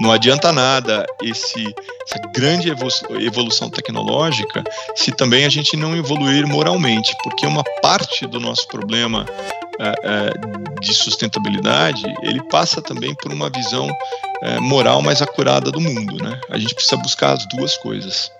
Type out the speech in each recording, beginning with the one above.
Não adianta nada esse, essa grande evolução tecnológica se também a gente não evoluir moralmente, porque uma parte do nosso problema é, é, de sustentabilidade ele passa também por uma visão é, moral mais acurada do mundo. Né? A gente precisa buscar as duas coisas.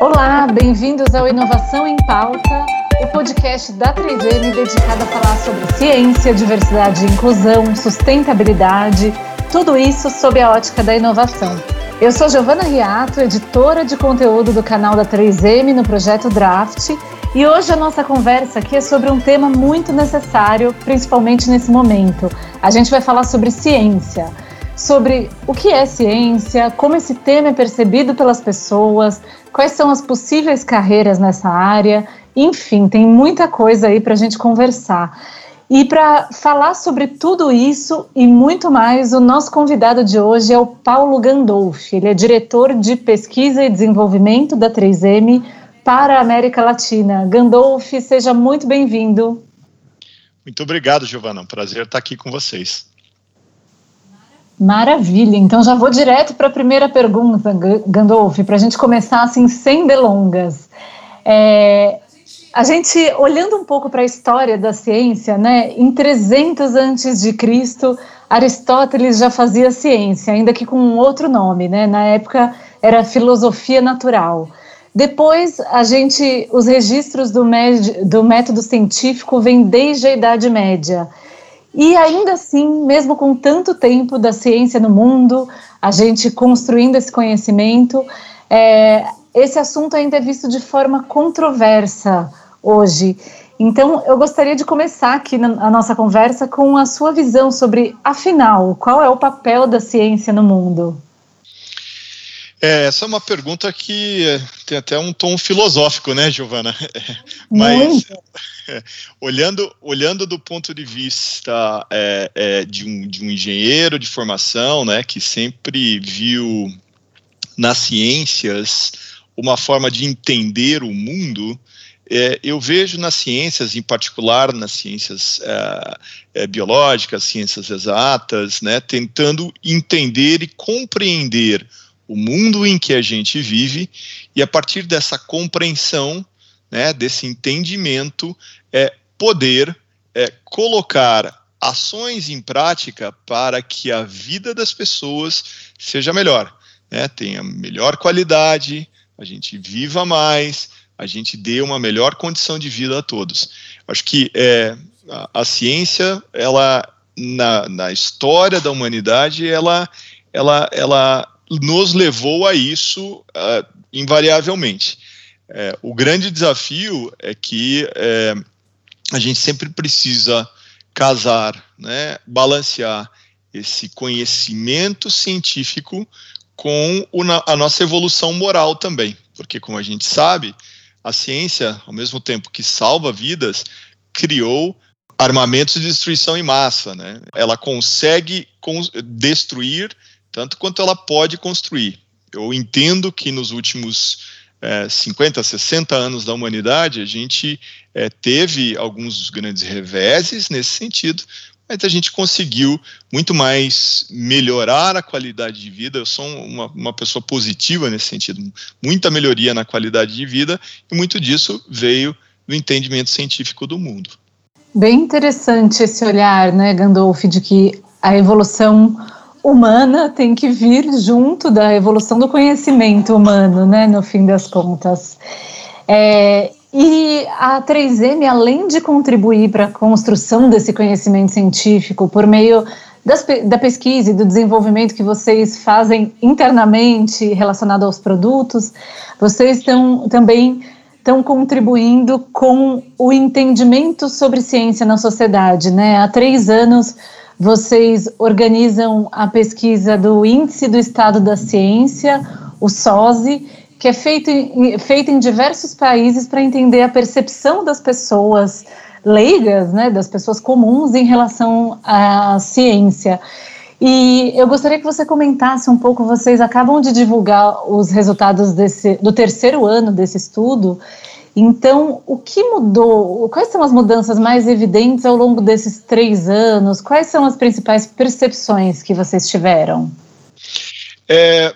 Olá, bem-vindos ao Inovação em Pauta, o podcast da 3M dedicado a falar sobre ciência, diversidade e inclusão, sustentabilidade, tudo isso sob a ótica da inovação. Eu sou Giovana Riato, editora de conteúdo do canal da 3M no projeto Draft, e hoje a nossa conversa aqui é sobre um tema muito necessário, principalmente nesse momento. A gente vai falar sobre ciência sobre o que é ciência, como esse tema é percebido pelas pessoas, quais são as possíveis carreiras nessa área, enfim, tem muita coisa aí para a gente conversar. E para falar sobre tudo isso e muito mais, o nosso convidado de hoje é o Paulo Gandolfi. Ele é diretor de pesquisa e desenvolvimento da 3M para a América Latina. Gandolfi, seja muito bem-vindo. Muito obrigado, Giovana. É um prazer estar aqui com vocês. Maravilha, então já vou direto para a primeira pergunta, Gandolf, para a gente começar assim sem delongas. É, a gente, olhando um pouco para a história da ciência, né, em 300 antes de Cristo, Aristóteles já fazia ciência, ainda que com um outro nome, né, na época era filosofia natural. Depois, a gente, os registros do, do método científico vêm desde a Idade Média. E ainda assim, mesmo com tanto tempo da ciência no mundo, a gente construindo esse conhecimento, é, esse assunto ainda é visto de forma controversa hoje. Então, eu gostaria de começar aqui na, a nossa conversa com a sua visão sobre, afinal, qual é o papel da ciência no mundo? É, essa é uma pergunta que é, tem até um tom filosófico, né, Giovana? Mas é, olhando, olhando do ponto de vista é, é, de, um, de um engenheiro de formação, né, que sempre viu nas ciências uma forma de entender o mundo, é, eu vejo nas ciências, em particular nas ciências é, é, biológicas, ciências exatas, né, tentando entender e compreender o mundo em que a gente vive e a partir dessa compreensão, né, desse entendimento, é poder é, colocar ações em prática para que a vida das pessoas seja melhor, né, tenha melhor qualidade, a gente viva mais, a gente dê uma melhor condição de vida a todos. Acho que é, a, a ciência, ela na, na história da humanidade, ela, ela, ela nos levou a isso uh, invariavelmente. É, o grande desafio é que é, a gente sempre precisa casar, né, balancear esse conhecimento científico com a nossa evolução moral também, porque como a gente sabe, a ciência, ao mesmo tempo que salva vidas, criou armamentos de destruição em massa, né? Ela consegue destruir tanto quanto ela pode construir. Eu entendo que nos últimos é, 50, 60 anos da humanidade, a gente é, teve alguns grandes reveses nesse sentido, mas a gente conseguiu muito mais melhorar a qualidade de vida. Eu sou uma, uma pessoa positiva nesse sentido, muita melhoria na qualidade de vida, e muito disso veio do entendimento científico do mundo. Bem interessante esse olhar, né, Gandolf, de que a evolução humana tem que vir junto da evolução do conhecimento humano, né, no fim das contas. É, e a 3M, além de contribuir para a construção desse conhecimento científico por meio das, da pesquisa e do desenvolvimento que vocês fazem internamente relacionado aos produtos, vocês estão também estão contribuindo com o entendimento sobre ciência na sociedade, né? Há três anos vocês organizam a pesquisa do Índice do Estado da Ciência, o SOSE, que é feito em, feito em diversos países para entender a percepção das pessoas leigas, né, das pessoas comuns em relação à ciência. E eu gostaria que você comentasse um pouco, vocês acabam de divulgar os resultados desse, do terceiro ano desse estudo, Então, o que mudou? Quais são as mudanças mais evidentes ao longo desses três anos? Quais são as principais percepções que vocês tiveram? É,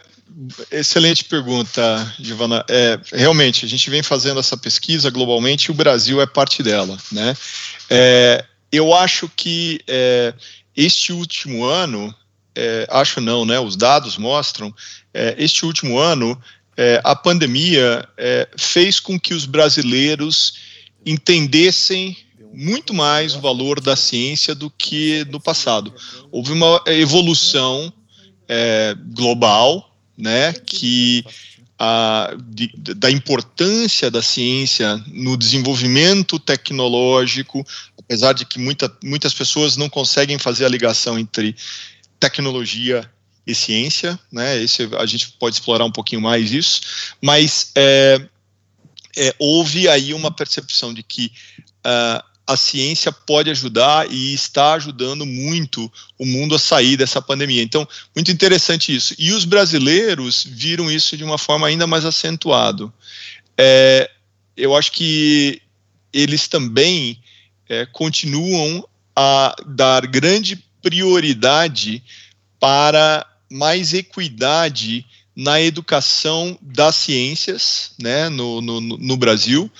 excelente pergunta, Giovana. É, realmente, a gente vem fazendo essa pesquisa globalmente e o Brasil é parte dela. Né? É, eu acho que é, este último ano, é, acho não, né? Os dados mostram, é, este último ano é, a pandemia fez com que os brasileiros entendessem muito mais o valor da ciência do que no passado. Houve uma evolução global, né, que a, de, da importância da ciência no desenvolvimento tecnológico, apesar de que muita, muitas pessoas não conseguem fazer a ligação entre tecnologia e ciência, né? Esse a gente pode explorar um pouquinho mais isso, mas é, é, houve aí uma percepção de que uh, a ciência pode ajudar e está ajudando muito o mundo a sair dessa pandemia. Então, muito interessante isso. E os brasileiros viram isso de uma forma ainda mais acentuado. É, eu acho que eles também é, continuam a dar grande prioridade para mais equidade na educação das ciências, né, no, no, no Brasil.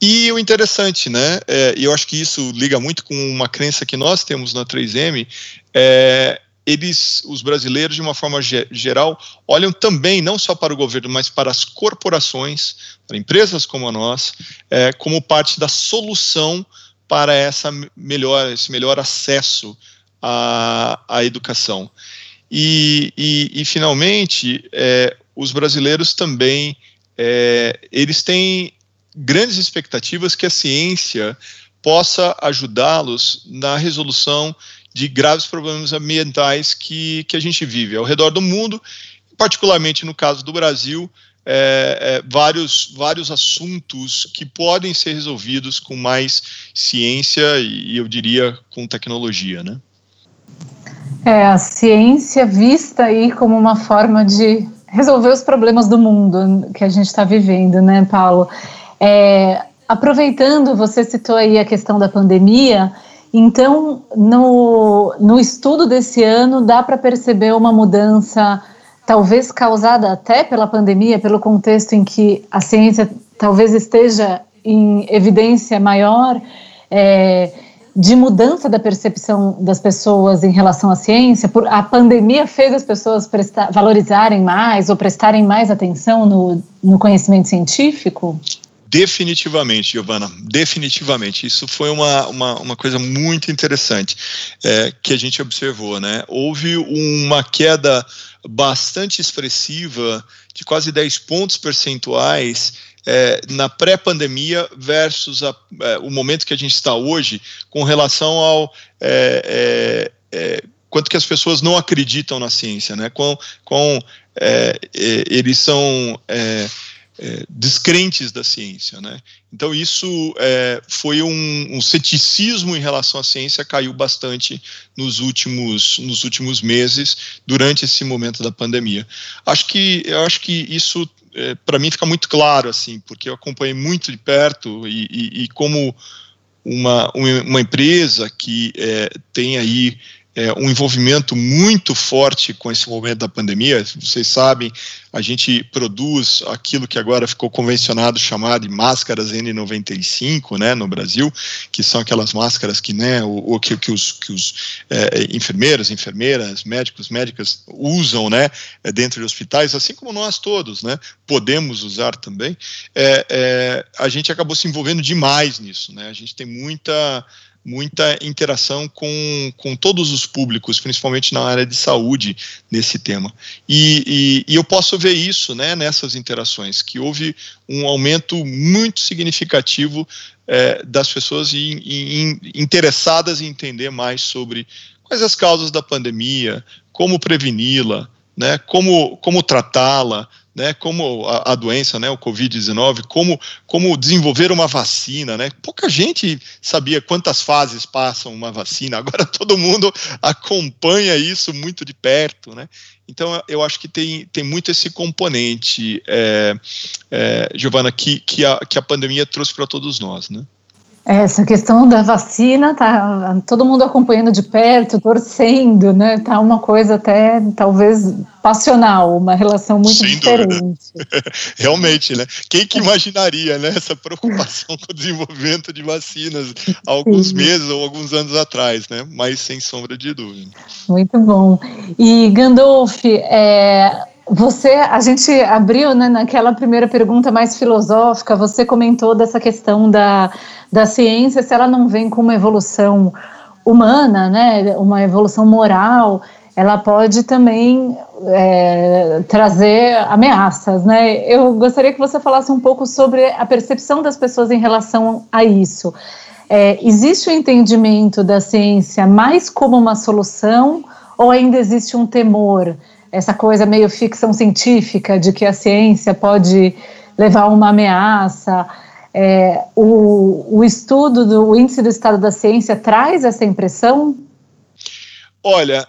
E o interessante, né, é, eu acho que isso liga muito com uma crença que nós temos na 3M, é, eles, os brasileiros, de uma forma geral, olham também não só para o governo, mas para as corporações, para empresas como a nossa, é, como parte da solução para essa melhor, esse melhor acesso à, à educação. E, e, e finalmente, é, os brasileiros também, é, eles têm grandes expectativas que a ciência possa ajudá-los na resolução de graves problemas ambientais que, que a gente vive ao redor do mundo, particularmente no caso do Brasil, é, é, vários, vários assuntos que podem ser resolvidos com mais ciência e, eu diria, com tecnologia, né? É, a ciência vista aí como uma forma de resolver os problemas do mundo que a gente está vivendo, né, Paulo? É, aproveitando, você citou aí a questão da pandemia, então, no, no estudo desse ano, dá para perceber uma mudança, talvez causada até pela pandemia, pelo contexto em que a ciência talvez esteja em evidência maior. É, de mudança da percepção das pessoas em relação à ciência? Por, a pandemia fez as pessoas prestar, valorizarem mais ou prestarem mais atenção no, no conhecimento científico? Definitivamente, Giovana, definitivamente. Isso foi uma, uma, uma coisa muito interessante é, que a gente observou. Né? Houve uma queda bastante expressiva, de quase 10 pontos percentuais, é, na pré-pandemia versus a, é, o momento que a gente está hoje, com relação ao é, é, é quanto que as pessoas não acreditam na ciência, né? Com, com é, eles são descrentes da ciência, né? Então isso foi um, um ceticismo em relação à ciência caiu bastante nos últimos nos últimos meses durante esse momento da pandemia. Acho que eu acho que isso é, para mim fica muito claro, assim, porque eu acompanhei muito de perto e, e, e como uma, uma empresa que é, tem aí é, um envolvimento muito forte com esse momento da pandemia. Vocês sabem, a gente produz aquilo que agora ficou convencionado chamar de máscaras N95, né, no Brasil, que são aquelas máscaras que, né, o, o que, que, os, que os é, enfermeiros, enfermeiras, médicos, médicas usam, né, dentro de hospitais, assim como nós todos, né, podemos usar também. É, é a gente acabou se envolvendo demais nisso, né. A gente tem muita muita interação com, com todos os públicos, principalmente na área de saúde, nesse tema. E, e, e eu posso ver isso né, nessas interações, que houve um aumento muito significativo é, das pessoas in, in, interessadas em entender mais sobre quais as causas da pandemia, como preveni-la, né, como, como tratá-la, né, como a, a doença, né, o Covid-19, como, como desenvolver uma vacina, né? Pouca gente sabia quantas fases passam uma vacina, agora todo mundo acompanha isso muito de perto, né? Então, eu acho que tem, tem muito esse componente, é, é, Giovana, que, que, a, que a pandemia trouxe para todos nós, né? Essa questão da vacina, tá todo mundo acompanhando de perto, torcendo, né? Tá uma coisa até talvez passional, uma relação muito Sem diferente. Realmente, né? Quem que imaginaria, né, essa preocupação com o desenvolvimento de vacinas há alguns Sim. meses ou alguns anos atrás, né? Mas sem sombra de dúvida. Muito bom. E Gandolf, é, você, a gente abriu né, naquela primeira pergunta mais filosófica, você comentou dessa questão da, da ciência, se ela não vem com uma evolução humana, né, uma evolução moral, ela pode também é, trazer ameaças, né? Eu gostaria que você falasse um pouco sobre a percepção das pessoas em relação a isso. É, existe o um entendimento da ciência mais como uma solução ou ainda existe um temor? Essa coisa meio ficção científica de que a ciência pode levar uma ameaça. É, o, o estudo do índice do estado da ciência traz essa impressão? Olha,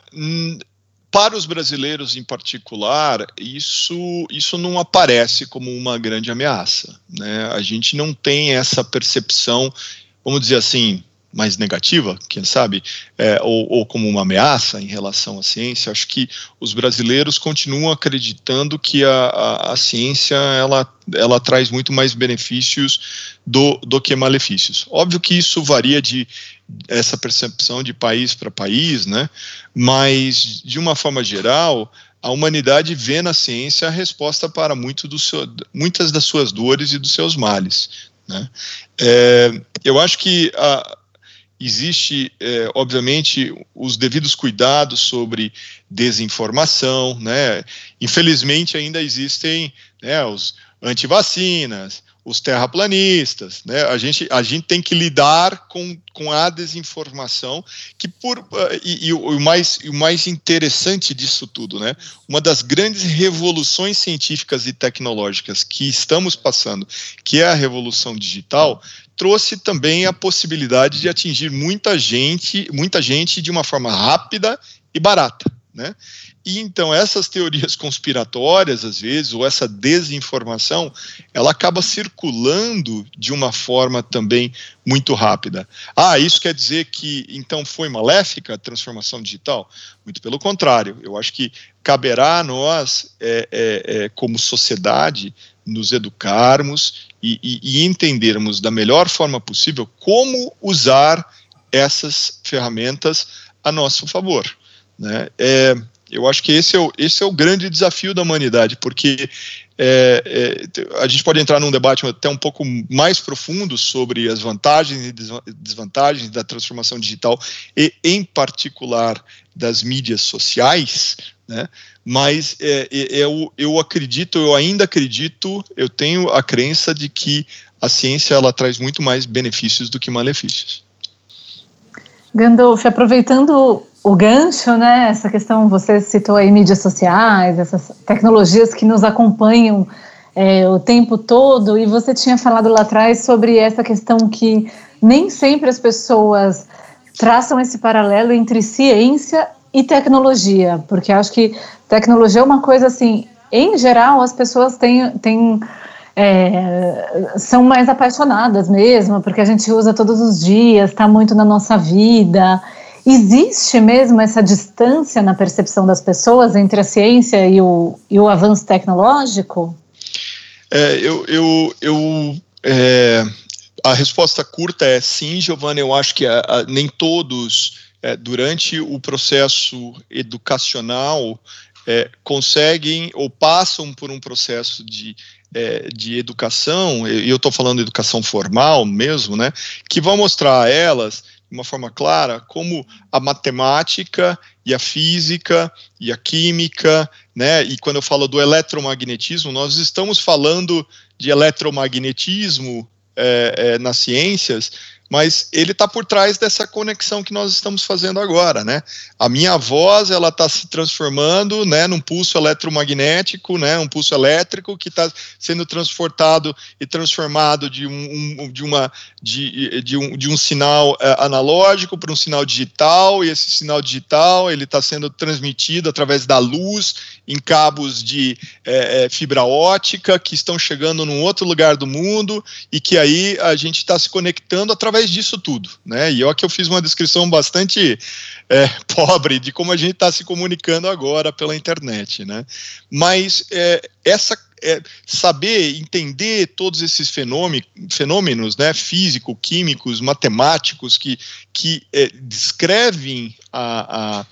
para os brasileiros em particular, isso, isso não aparece como uma grande ameaça. Né? A gente não tem essa percepção, vamos dizer assim, mais negativa, quem sabe, é, ou, ou, como uma ameaça em relação à ciência. Acho que os brasileiros continuam acreditando que a, a, a ciência ela, ela traz muito mais benefícios do, do que malefícios. Óbvio que isso varia de essa percepção de país para país, né? Mas de uma forma geral, a humanidade vê na ciência a resposta para muito do seu, muitas das suas dores e dos seus males. Né? É, eu acho que a, existe, é, obviamente, os devidos cuidados sobre desinformação, né? Infelizmente, ainda existem né, os antivacinas, os terraplanistas, né? A gente, a gente tem que lidar com, com a desinformação que por uh, e, e, o mais o mais interessante disso tudo, né? Uma das grandes revoluções científicas e tecnológicas que estamos passando, que é a revolução digital, trouxe também a possibilidade de atingir muita gente, muita gente de uma forma rápida e barata, né? E então essas teorias conspiratórias, às vezes, ou essa desinformação, ela acaba circulando de uma forma também muito rápida. Ah, isso quer dizer que então foi maléfica a transformação digital? Muito pelo contrário. Eu acho que caberá a nós, é, é, é, como sociedade, nos educarmos e, e, e entendermos da melhor forma possível como usar essas ferramentas a nosso favor. Né? É, eu acho que esse é, o, esse é o grande desafio da humanidade, porque é, é, a gente pode entrar num debate até um pouco mais profundo sobre as vantagens e desvantagens da transformação digital e, em particular, das mídias sociais, né? mas é, é, eu, eu acredito, eu ainda acredito, eu tenho a crença de que a ciência ela traz muito mais benefícios do que malefícios. Gandolf, aproveitando o gancho, né? Essa questão, você citou aí mídias sociais, essas tecnologias que nos acompanham é, o tempo todo, e você tinha falado lá atrás sobre essa questão que nem sempre as pessoas traçam esse paralelo entre ciência e tecnologia, porque acho que tecnologia é uma coisa assim, em geral, as pessoas têm, têm é, são mais apaixonadas mesmo, porque a gente usa todos os dias, está muito na nossa vida. Existe mesmo essa distância na percepção das pessoas entre a ciência e o, e o avanço tecnológico? É, eu, eu, eu é, a resposta curta é sim, Giovanni. Eu acho que a, a, nem todos é, durante o processo educacional, é, conseguem ou passam por um processo de, é, de educação, e eu estou falando educação formal mesmo, né, que vão mostrar a elas, de uma forma clara, como a matemática e a física e a química, né, e quando eu falo do eletromagnetismo, nós estamos falando de eletromagnetismo é, é, nas ciências, mas ele está por trás dessa conexão que nós estamos fazendo agora, né? A minha voz ela está se transformando, né, num pulso eletromagnético, né, um pulso elétrico que está sendo transportado e transformado de um, um de uma de, de, um, de um sinal uh, analógico para um sinal digital e esse sinal digital ele está sendo transmitido através da luz em cabos de é, fibra ótica que estão chegando num outro lugar do mundo e que aí a gente está se conectando através disso tudo, né? E eu aqui eu fiz uma descrição bastante é, pobre de como a gente está se comunicando agora pela internet, né? Mas é, essa é, saber entender todos esses fenômenos, né, físico, químicos, matemáticos que, que é, descrevem a, a,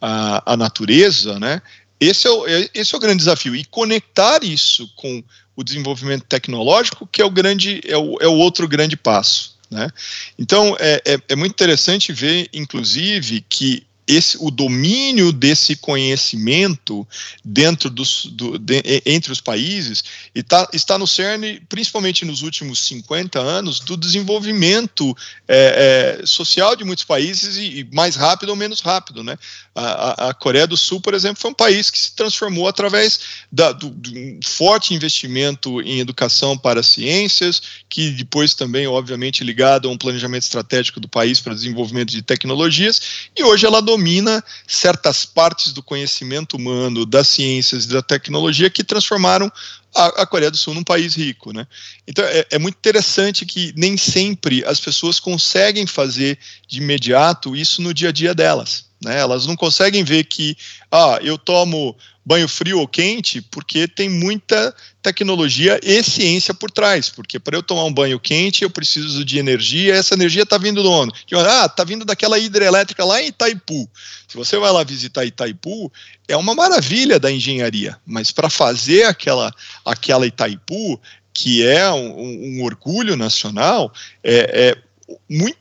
a, a, natureza, né, esse é, o, é, esse é o grande desafio. E conectar isso com o desenvolvimento tecnológico, que é o, grande, é o, é o outro grande passo. Né? Então, é, é, é muito interessante ver, inclusive, que esse, o domínio desse conhecimento dentro dos, do, de, entre os países e tá, está no cerne, principalmente nos últimos 50 anos, do desenvolvimento é, é, social de muitos países e, e, mais rápido ou menos rápido. Né? A, a, Coreia do Sul, por exemplo, foi um país que se transformou através da, do, do um forte investimento em educação para ciências, que depois também, obviamente, ligado a um planejamento estratégico do país para desenvolvimento de tecnologias, e hoje ela domina certas partes do conhecimento humano, das ciências e da tecnologia que transformaram a, a, Coreia do Sul num país rico, né? Então é, é, muito interessante que nem sempre as pessoas conseguem fazer de imediato isso no dia a dia delas, né? Elas não conseguem ver que, ah, eu tomo banho frio ou quente, porque tem muita tecnologia e ciência por trás. Porque para eu tomar um banho quente, eu preciso de energia, essa energia está vindo do onde? Ah, está vindo daquela hidrelétrica lá em Itaipu. Se você vai lá visitar Itaipu, é uma maravilha da engenharia, mas para fazer aquela, aquela Itaipu, que é um, um orgulho nacional, é, é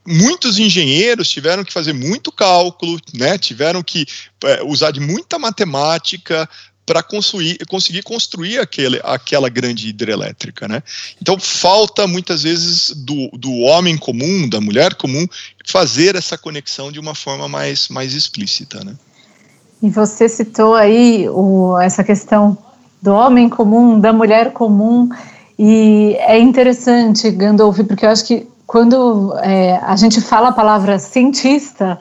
muitos engenheiros tiveram que fazer muito cálculo, né, tiveram que é, usar de muita matemática para conseguir construir aquele, aquela grande hidrelétrica. Né? Então, falta muitas vezes do, do homem comum, da mulher comum, fazer essa conexão de uma forma mais, mais explícita. Né? E você citou aí o, essa questão do homem comum, da mulher comum, e é interessante, Gandolf, porque eu acho que quando é, a gente fala a palavra cientista,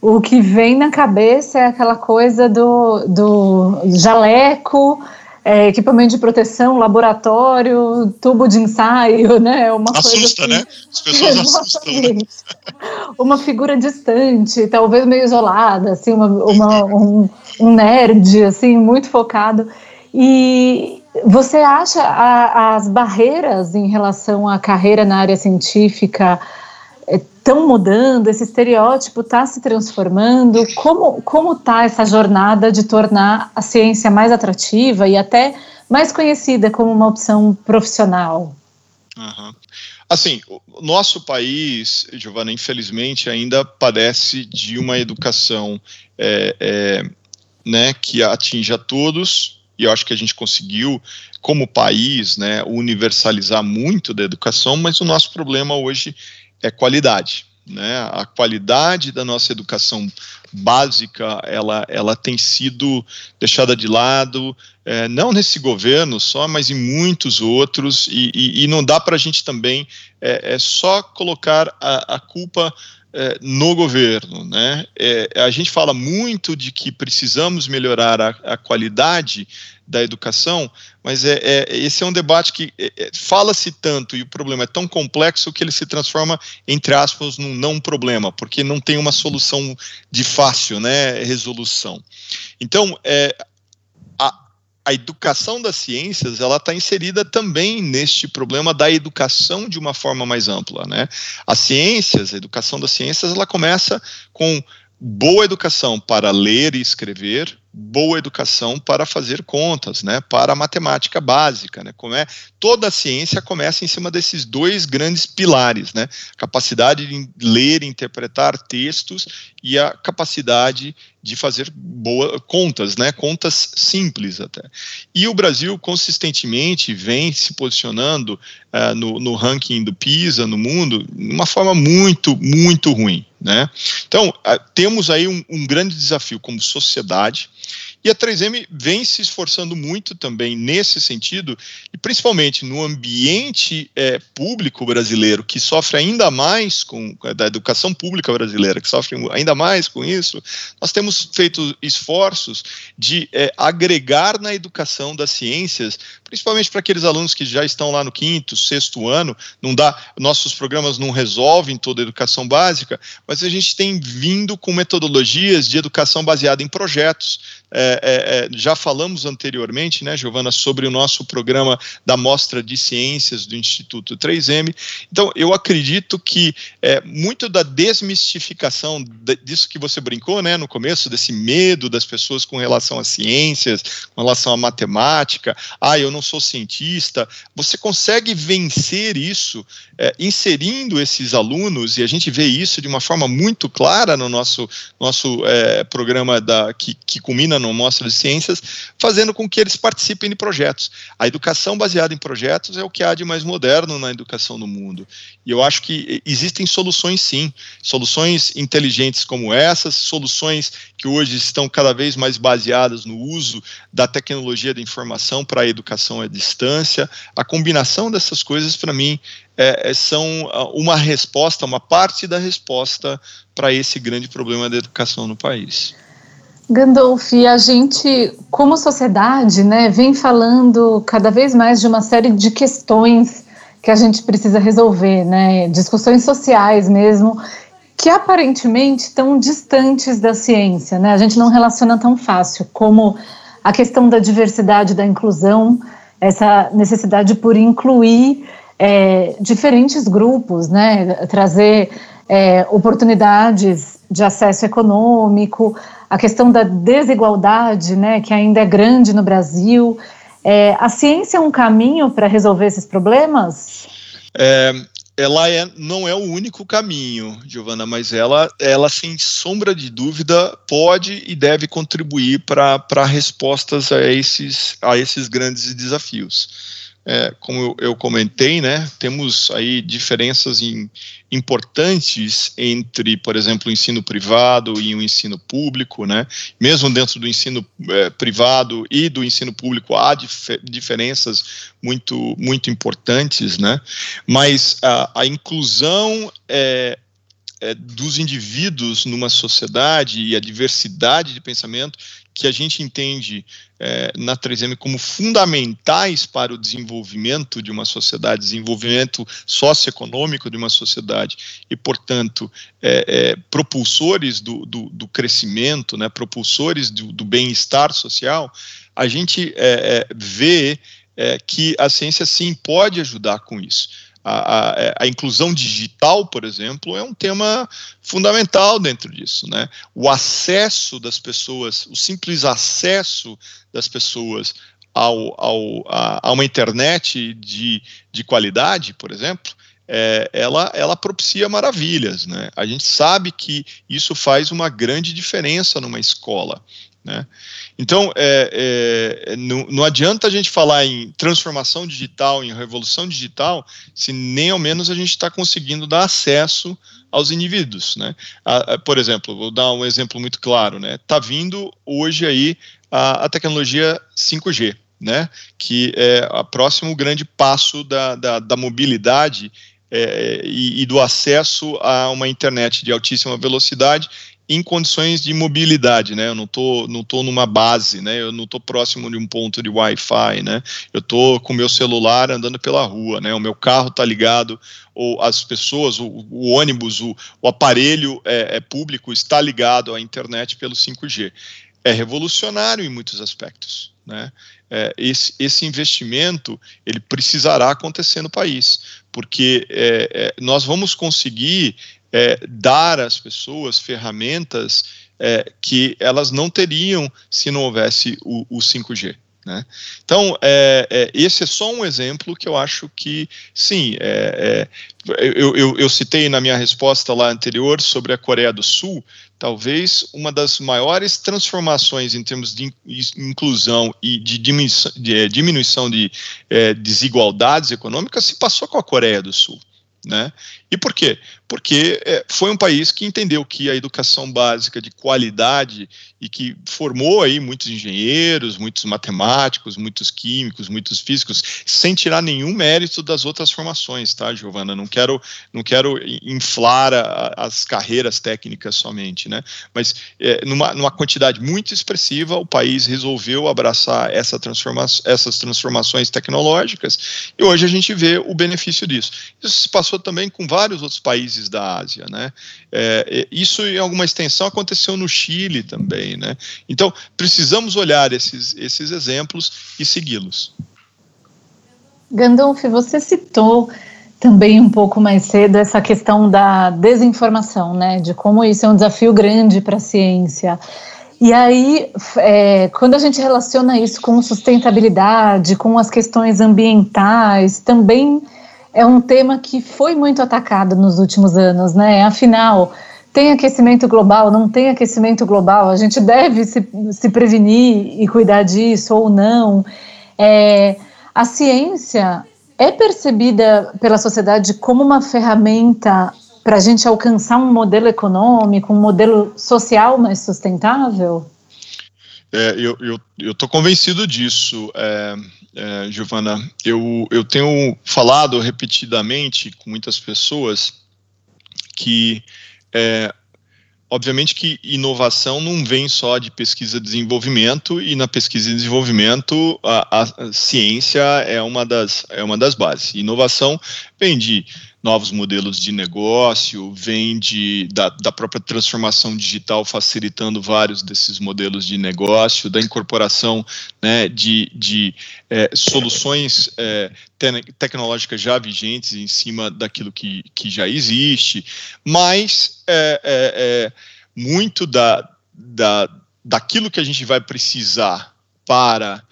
o que vem na cabeça é aquela coisa do, do jaleco, é, equipamento de proteção, laboratório, tubo de ensaio, né? Uma Assusta, coisa assim, né? As pessoas assustam. Né? Uma figura distante, talvez meio isolada, assim, uma, uma um, um nerd, assim, muito focado. E, você acha a, as barreiras em relação à carreira na área científica estão é, mudando? Esse estereótipo está se transformando? Como como está essa jornada de tornar a ciência mais atrativa e até mais conhecida como uma opção profissional? Uhum. Assim, o nosso país, Giovana, infelizmente ainda padece de uma educação é, é, né, que atinge a todos, e eu acho que a gente conseguiu, como país, né, universalizar muito da educação, mas o nosso problema hoje é qualidade. Né? A qualidade da nossa educação básica ela, ela tem sido deixada de lado, é, não nesse governo só, mas em muitos outros, e, e, e não dá para a gente também é, é só colocar a, a culpa é, no governo. Né? É, a gente fala muito de que precisamos melhorar a, a qualidade da educação, mas é, é, esse é um debate que é, é, fala-se tanto e o problema é tão complexo que ele se transforma, entre aspas, num não problema, porque não tem uma solução de fácil né, resolução. Então, é, a educação das ciências ela está inserida também neste problema da educação de uma forma mais ampla, né? As ciências, a educação das ciências, ela começa com boa educação para ler e escrever, boa educação para fazer contas, né, para a matemática básica, né, como é toda a ciência começa em cima desses dois grandes pilares, né, capacidade de ler, e interpretar textos e a capacidade de fazer boas contas, né, contas simples até. E o Brasil consistentemente vem se posicionando uh, no, no ranking do PISA no mundo de uma forma muito, muito ruim, né. Então temos aí um, um grande desafio como sociedade e a 3M vem se esforçando muito também nesse sentido, e principalmente no ambiente é, público brasileiro, que sofre ainda mais com da educação pública brasileira, que sofre ainda mais com isso, nós temos feito esforços de é, agregar na educação das ciências, principalmente para aqueles alunos que já estão lá no quinto, sexto ano, não dá, nossos programas não resolvem toda a educação básica, mas a gente tem vindo com metodologias de educação baseada em projetos. É, é, é, já falamos anteriormente, né, Giovana, sobre o nosso programa da Mostra de Ciências do Instituto 3M. Então, eu acredito que é, muito da desmistificação disso que você brincou, né, no começo, desse medo das pessoas com relação às ciências, com relação à matemática, ah, eu não sou cientista, você consegue vencer isso é, inserindo esses alunos, e a gente vê isso de uma forma muito clara no nosso, nosso é, programa da, que, que culmina no Mostra de Ciências, fazendo com que eles participem de projetos. A educação baseada em projetos é o que há de mais moderno na educação no mundo. E eu acho que existem soluções sim, soluções inteligentes como essas, soluções que hoje estão cada vez mais baseadas no uso da tecnologia da informação para a educação à distância. A combinação dessas coisas, para mim, é, é, são uma resposta, uma parte da resposta para esse grande problema da educação no país. Gandolf, a gente, como sociedade, né, vem falando cada vez mais de uma série de questões que a gente precisa resolver, né, discussões sociais mesmo, que aparentemente estão distantes da ciência, né, a gente não relaciona tão fácil, como a questão da diversidade, da inclusão, essa necessidade por incluir é, diferentes grupos, né, trazer é, oportunidades de acesso econômico, a questão da desigualdade, né, que ainda é grande no Brasil. É, a ciência é um caminho para resolver esses problemas? É, ela é, não é o único caminho, Giovana, mas ela, ela sem sombra de dúvida pode e deve contribuir para respostas a esses, a esses grandes desafios é, como eu, eu, comentei, né, temos aí diferenças em, importantes entre, por exemplo, o ensino privado e o ensino público, né? Mesmo dentro do ensino é, privado e do ensino público há dif diferenças muito, muito importantes, né? Mas a, a inclusão é, é, dos indivíduos numa sociedade e a diversidade de pensamento que a gente entende é, na 3M como fundamentais para o desenvolvimento de uma sociedade, desenvolvimento socioeconômico de uma sociedade e, portanto, é, é, propulsores do, do, do, crescimento, né, propulsores do, do bem-estar social, a gente é, é, vê que a ciência sim pode ajudar com isso a, a, a, inclusão digital, por exemplo, é um tema fundamental dentro disso. Né? O acesso das pessoas, o simples acesso das pessoas ao, ao, a, a uma internet de, de qualidade, por exemplo, é, ela, ela propicia maravilhas. Né? A gente sabe que isso faz uma grande diferença numa escola. Né? Então, é, é, não, não, adianta a gente falar em transformação digital, em revolução digital, se nem ao menos a gente está conseguindo dar acesso aos indivíduos. Né? A, a, por exemplo, vou dar um exemplo muito claro. Está né? Tá vindo hoje aí a, a tecnologia 5G, né? que é o próximo grande passo da, da, da mobilidade é, e, e, do acesso a uma internet de altíssima velocidade em condições de mobilidade, né? Eu não tô, não tô numa base, né? Eu não tô próximo de um ponto de Wi-Fi, né? Eu tô com meu celular andando pela rua, né? O meu carro tá ligado, ou as pessoas, o, o ônibus, o, o aparelho é, é público está ligado à internet pelo 5G. É revolucionário em muitos aspectos, né? É, esse, esse investimento ele precisará acontecer no país, porque é, é, nós vamos conseguir é, dar às pessoas ferramentas é, que elas não teriam se não houvesse o, o 5G. Né? Então, é, é, esse é só um exemplo que eu acho que, sim, é, é, eu, eu, eu, citei na minha resposta lá anterior sobre a Coreia do Sul, talvez uma das maiores transformações em termos de inclusão e de diminuição de, diminuição de é, desigualdades econômicas se passou com a Coreia do Sul. Né? E por quê? Porque é, foi um país que entendeu que a educação básica de qualidade e que formou aí muitos engenheiros, muitos matemáticos, muitos químicos, muitos físicos, sem tirar nenhum mérito das outras formações, tá, Giovana? Não quero, não quero inflar a, as carreiras técnicas somente, né? Mas é, numa, numa quantidade muito expressiva, o país resolveu abraçar essa transforma essas transformações tecnológicas e hoje a gente vê o benefício disso. Isso se passou também com vários outros países da Ásia, né? É, isso em alguma extensão aconteceu no Chile também, né? Então precisamos olhar esses, esses exemplos e segui-los. Gandolf, você citou também um pouco mais cedo essa questão da desinformação, né? De como isso é um desafio grande para a ciência. E aí, é, quando a gente relaciona isso com sustentabilidade, com as questões ambientais, também é um tema que foi muito atacado nos últimos anos, né? Afinal, tem aquecimento global, não tem aquecimento global, a gente deve se, se prevenir e cuidar disso ou não. É, a ciência é percebida pela sociedade como uma ferramenta para a gente alcançar um modelo econômico, um modelo social mais sustentável? É, eu estou convencido disso. É é, Giovana, eu, eu tenho falado repetidamente com muitas pessoas que, é, obviamente, que inovação não vem só de pesquisa e desenvolvimento, e na pesquisa e desenvolvimento a, a ciência é uma, das, é uma das bases. Inovação vem de novos modelos de negócio, vem de, da, da própria transformação digital facilitando vários desses modelos de negócio, da incorporação né, de, de é, soluções é, te tecnológicas já vigentes em cima daquilo que, que já existe, mas é, é, é muito da, da, daquilo que a gente vai precisar para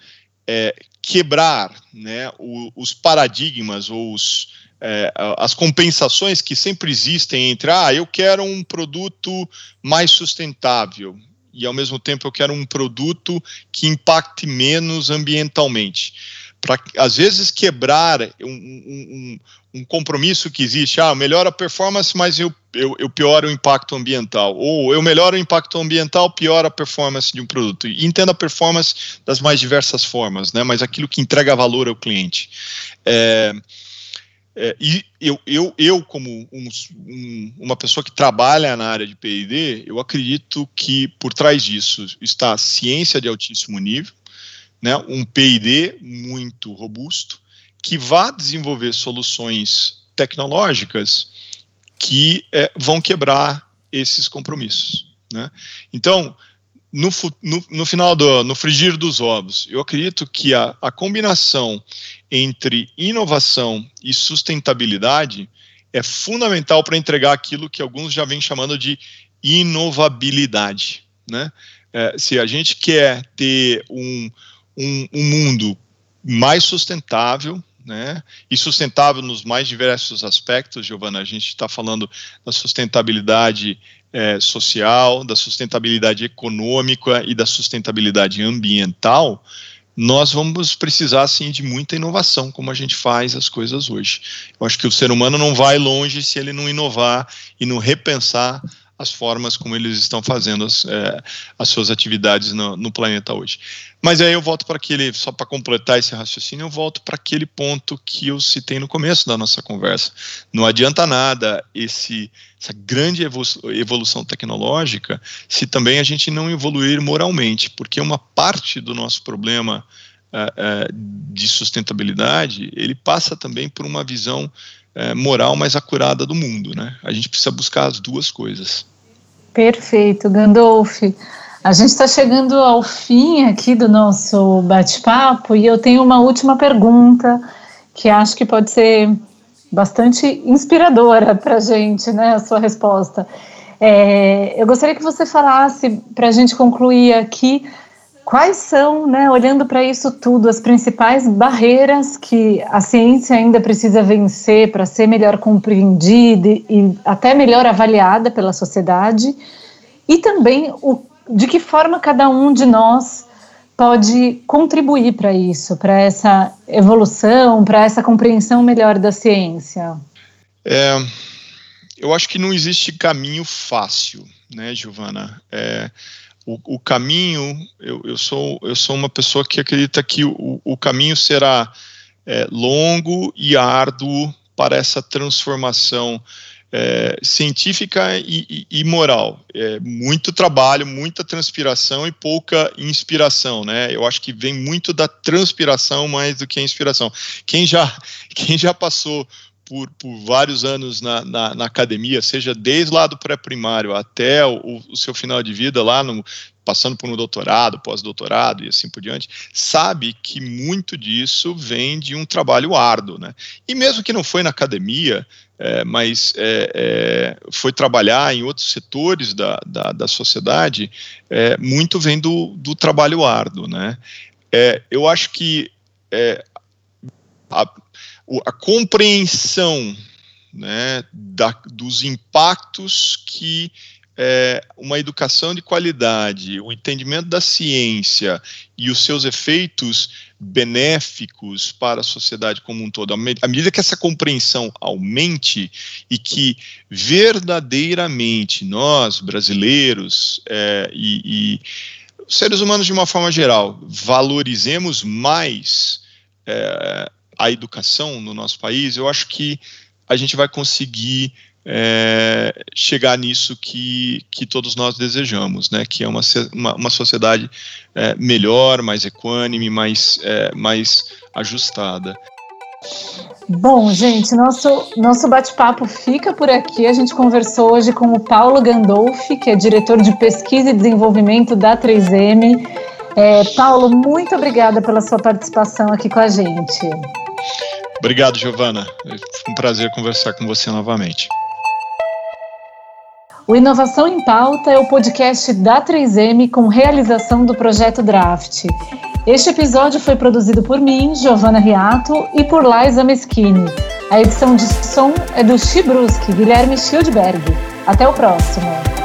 é, quebrar né, o, os paradigmas ou os é, as compensações que sempre existem entre, ah, eu quero um produto mais sustentável e ao mesmo tempo eu quero um produto que impacte menos ambientalmente. Para, às vezes, quebrar um, um, um, compromisso que existe, ah, melhora a performance, mas eu, eu, eu pioro o impacto ambiental, ou eu melhoro o impacto ambiental, piora a performance de um produto. E entenda a performance das mais diversas formas, né, mas aquilo que entrega valor ao cliente. É, é, e eu, eu, eu como um, um, uma pessoa que trabalha na área de P&D, eu acredito que por trás disso está a ciência de altíssimo nível, né, um P&D muito robusto, que vá desenvolver soluções tecnológicas que é, vão quebrar esses compromissos. Né? Então, no, no, no, final do no frigir dos ovos, eu acredito que a, a combinação entre inovação e sustentabilidade é fundamental para entregar aquilo que alguns já vêm chamando de inovabilidade. Né? É, se a gente quer ter um, um, um mundo mais sustentável, né? E sustentável nos mais diversos aspectos, Giovana. A gente está falando da sustentabilidade é, social, da sustentabilidade econômica e da sustentabilidade ambiental nós vamos precisar sim de muita inovação, como a gente faz as coisas hoje. Eu acho que o ser humano não vai longe se ele não inovar e não repensar as formas como eles estão fazendo as, é, as suas atividades no, no, planeta hoje. Mas aí eu volto para aquele, só para completar esse raciocínio, eu volto para aquele ponto que eu citei no começo da nossa conversa. Não adianta nada esse, essa grande evolução tecnológica se também a gente não evoluir moralmente, porque uma parte do nosso problema é, é, de sustentabilidade ele passa também por uma visão é, moral mais acurada do mundo, né? A gente precisa buscar as duas coisas. Perfeito, Gandolf. A gente está chegando ao fim aqui do nosso bate-papo e eu tenho uma última pergunta que acho que pode ser bastante inspiradora para a gente, né, a sua resposta. É, eu gostaria que você falasse, para a gente concluir aqui, quais são, né, olhando para isso tudo, as principais barreiras que a ciência ainda precisa vencer para ser melhor compreendida e até melhor avaliada pela sociedade, e também o, de que forma cada um de nós pode contribuir para isso, para essa evolução, para essa compreensão melhor da ciência? É, eu acho que não existe caminho fácil, né, Giovana? É, o, o, caminho, eu, eu, sou, eu sou uma pessoa que acredita que o, o caminho será é, longo e árduo para essa transformação é, científica e, e, e moral. É, muito trabalho, muita transpiração e pouca inspiração, né? Eu acho que vem muito da transpiração mais do que a inspiração. Quem já, quem já passou por, por, vários anos na, na, na, academia, seja desde lá do pré-primário até o, o, seu final de vida, lá no, passando por um doutorado, pós-doutorado e assim por diante, sabe que muito disso vem de um trabalho árduo, né? E mesmo que não foi na academia, é, mas é, é, foi trabalhar em outros setores da, da, da sociedade, é, muito vem do, do trabalho árduo, né? É, eu acho que é, a, a, compreensão né, da, dos impactos que é, uma educação de qualidade, o entendimento da ciência e os seus efeitos benéficos para a sociedade como um todo, à medida que essa compreensão aumente e que verdadeiramente nós, brasileiros é, e, e seres humanos de uma forma geral, valorizemos mais é, a educação no nosso país, eu acho que a gente vai conseguir é, chegar nisso que, que todos nós desejamos, né? Que é uma, uma, uma sociedade é, melhor, mais equânime, mais, é, mais ajustada. Bom, gente, nosso, nosso bate-papo fica por aqui. A gente conversou hoje com o Paulo Gandolfi, que é diretor de pesquisa e desenvolvimento da 3M. É, Paulo, muito obrigada pela sua participação aqui com a gente. Obrigado, Giovana. Foi um prazer conversar com você novamente. O Inovação em Pauta é o podcast da 3M com realização do projeto Draft. Este episódio foi produzido por mim, Giovana Riato, e por Liza Meschini. A edição de som é do Chibruski, Guilherme Schildberg. Até o próximo!